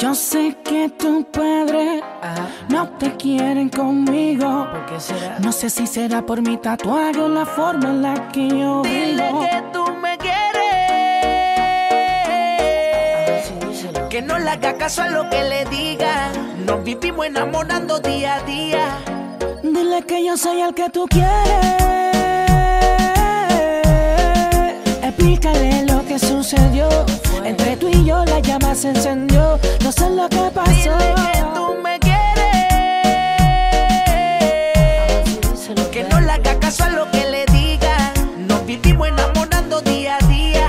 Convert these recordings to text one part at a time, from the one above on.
yo sé que tu padre no te quieren conmigo. No sé si será por mi tatuaje o la forma en la que yo Dile que tú me quieres. que no le haga caso a lo que le diga. Nos vivimos enamorando día a día. Dile que yo soy el que tú quieres. Explícale lo que sucedió. Entre tú y yo la llama se encendió. No sé lo que pasó. Dile que tú me quieres. Que no le haga caso a lo que le diga. Nos vivimos enamorando día a día.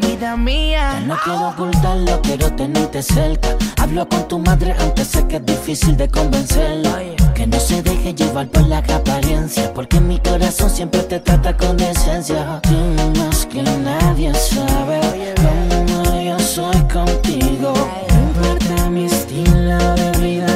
Vida mía. No quiero ocultarlo, quiero tenerte cerca. Hablo con tu madre, aunque sé que es difícil de convencerla. Que no se deje llevar por la apariencia, porque mi corazón siempre te trata con decencia. Tú más que nadie sabe estilo de vida,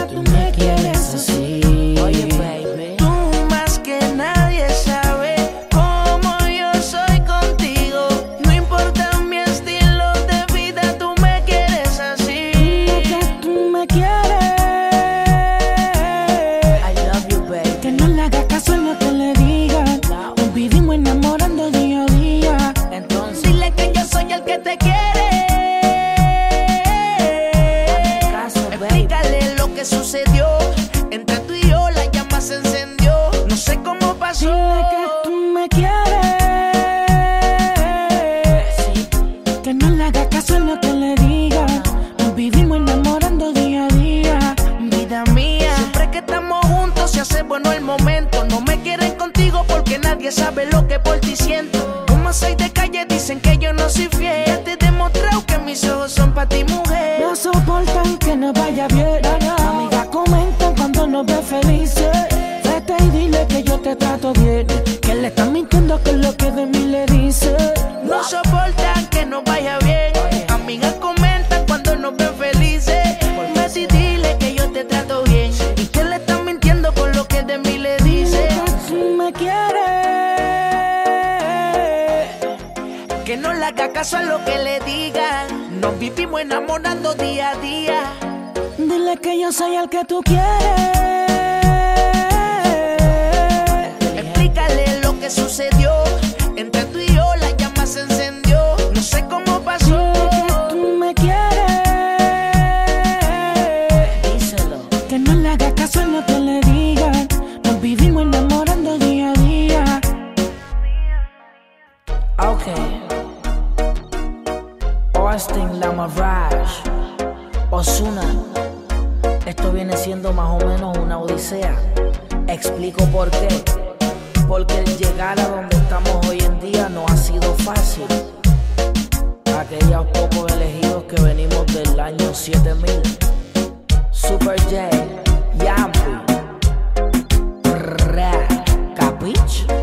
nadie sabe lo que por ti siento. Como soy de calle, dicen que yo no soy fiel. Ya te he demostrado que mis ojos son para ti, mujer. No soportan que no vaya bien. Amigas comentan cuando nos ve felices. Vete y dile que yo te trato bien. Que le no le haga caso a lo que le digan. Nos vivimos enamorando día a día. Dile que yo soy el que tú quieres. Explícale lo que sucedió. Austin La Mirage. Osuna. Esto viene siendo más o menos una odisea. Explico por qué. Porque el llegar a donde estamos hoy en día no ha sido fácil. Aquellos pocos elegidos que venimos del año 7000. Super J, Yampi, Ra, Capich.